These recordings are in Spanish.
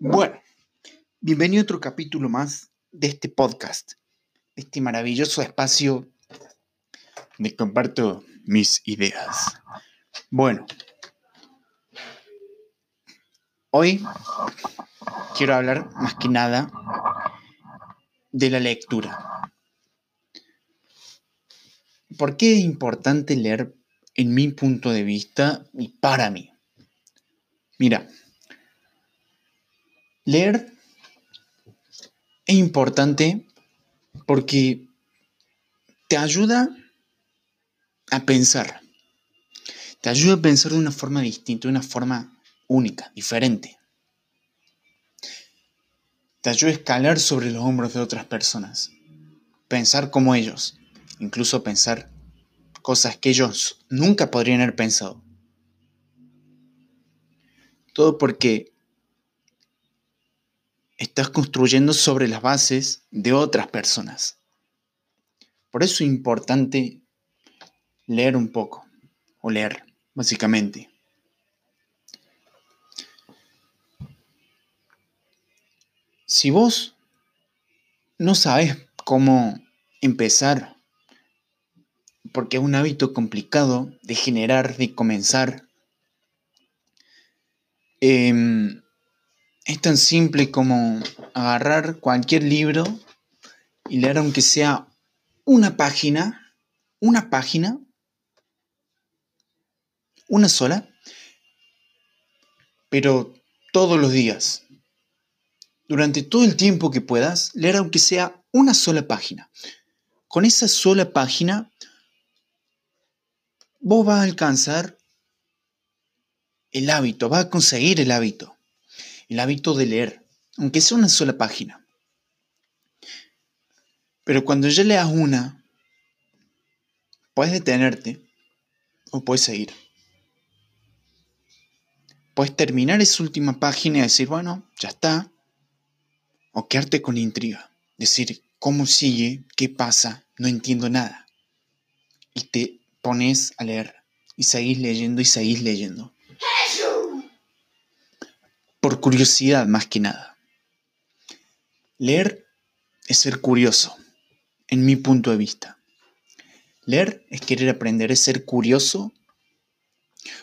Bueno, bienvenido a otro capítulo más de este podcast, este maravilloso espacio donde comparto mis ideas. Bueno, hoy quiero hablar más que nada de la lectura. ¿Por qué es importante leer en mi punto de vista y para mí? Mira, leer es importante porque te ayuda a pensar. Te ayuda a pensar de una forma distinta, de una forma única, diferente. Te ayuda a escalar sobre los hombros de otras personas. Pensar como ellos. Incluso pensar cosas que ellos nunca podrían haber pensado. Todo porque estás construyendo sobre las bases de otras personas. Por eso es importante leer un poco, o leer, básicamente. Si vos no sabes cómo empezar, porque es un hábito complicado de generar, de comenzar, em, es tan simple como agarrar cualquier libro y leer aunque sea una página, una página, una sola, pero todos los días, durante todo el tiempo que puedas, leer aunque sea una sola página. Con esa sola página, vos vas a alcanzar el hábito, vas a conseguir el hábito el hábito de leer, aunque sea una sola página. Pero cuando ya leas una, puedes detenerte o puedes seguir. Puedes terminar esa última página y decir, bueno, ya está. O quedarte con intriga. Decir, ¿cómo sigue? ¿Qué pasa? No entiendo nada. Y te pones a leer. Y seguís leyendo y seguís leyendo por curiosidad más que nada. Leer es ser curioso, en mi punto de vista. Leer es querer aprender, es ser curioso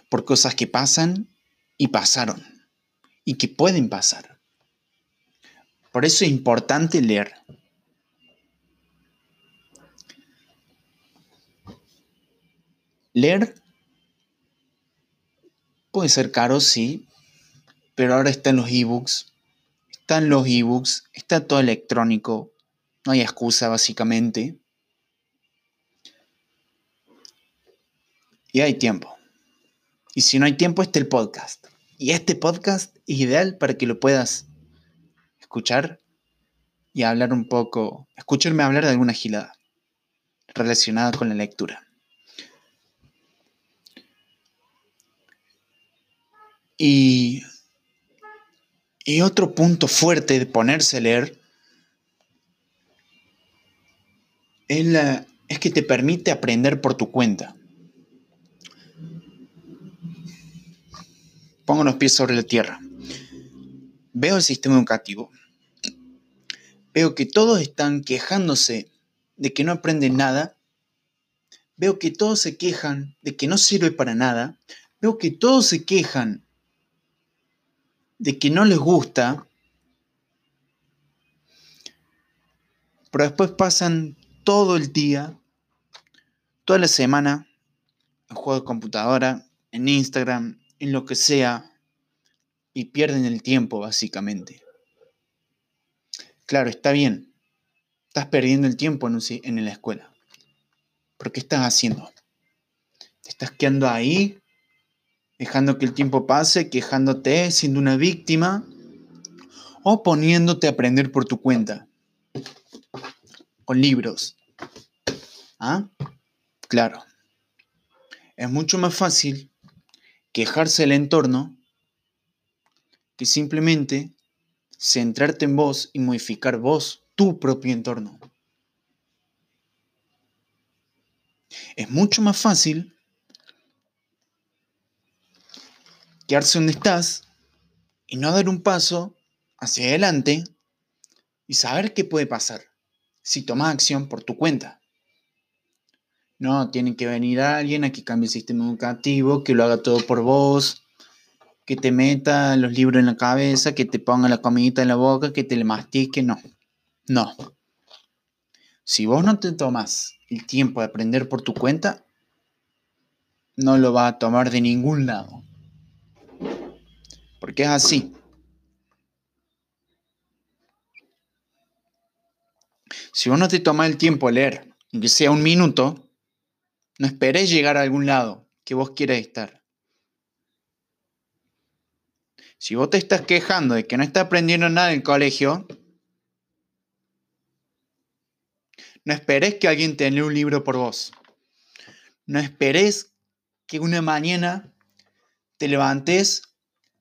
por cosas que pasan y pasaron y que pueden pasar. Por eso es importante leer. Leer puede ser caro, sí, pero ahora están los ebooks, están los ebooks, está todo electrónico, no hay excusa básicamente. Y hay tiempo. Y si no hay tiempo, está el podcast. Y este podcast es ideal para que lo puedas escuchar y hablar un poco, escucharme hablar de alguna gilada relacionada con la lectura. Y y otro punto fuerte de ponerse a leer es, que te permite aprender por tu cuenta. Pongo los pies sobre la tierra. Veo el sistema educativo. Veo que todos están quejándose de que no aprenden nada. Veo que todos se quejan de que no sirve para nada. Veo que todos se quejan de que no les gusta, pero después pasan todo el día, toda la semana, en juego de computadora, en Instagram, en lo que sea, y pierden el tiempo básicamente. Claro, está bien, estás perdiendo el tiempo en, en la escuela, pero ¿qué estás haciendo? Te estás quedando ahí dejando que el tiempo pase, quejándote, siendo una víctima o poniéndote a aprender por tu cuenta, con libros. ¿Ah? Claro. Es mucho más fácil quejarse del entorno que simplemente centrarte en vos y modificar vos tu propio entorno. Es mucho más fácil quedarse donde estás y no dar un paso hacia adelante y saber qué puede pasar si tomas acción por tu cuenta. No, tiene que venir alguien a que cambie el sistema educativo, que lo haga todo por vos, que te meta los libros en la cabeza, que te ponga la comidita en la boca, que te le mastique, no. No. Si vos no te tomas el tiempo de aprender por tu cuenta, no lo va a tomar de ningún lado. Porque es así. Si vos no te tomas el tiempo a leer, aunque sea un minuto, no esperes llegar a algún lado que vos quieras estar. Si vos te estás quejando de que no estás aprendiendo nada en el colegio, no esperes que alguien te lea un libro por vos. No esperes que una mañana te levantes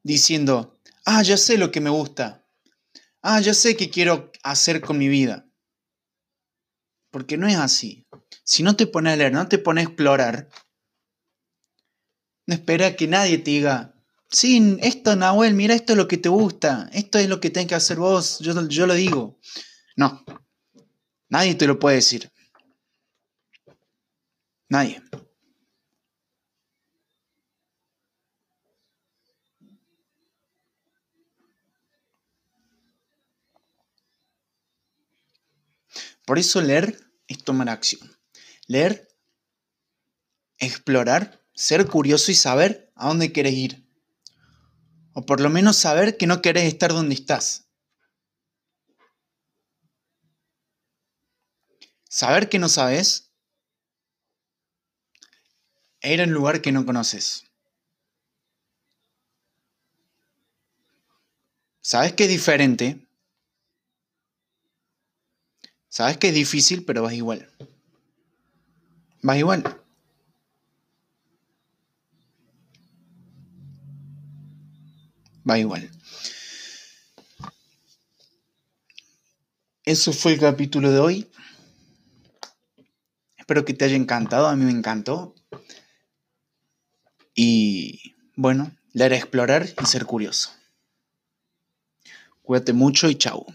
diciendo, ah, ya sé lo que me gusta. Ah, ya sé qué quiero hacer con mi vida. Porque no es así. Si no te pones a leer, no te pones a explorar, no espera que nadie te diga, sí, esto, Nahuel, mira, esto es lo que te gusta, esto es lo que tenés que hacer vos, yo, yo lo digo. No, nadie te lo puede decir. Nadie. Por eso leer es tomar acción. Leer, explorar, ser curioso y saber a dónde quieres ir. O por lo menos saber que no querés estar donde estás. Saber que no sabes e ir a un lugar que no conoces. Sabes que es diferente, Sabes que es difícil, pero vas igual. Vas igual. Va igual. Eso fue el capítulo de hoy. Espero que te haya encantado. A mí me encantó. Y bueno, leer, explorar y ser curioso. Cuídate mucho y chao.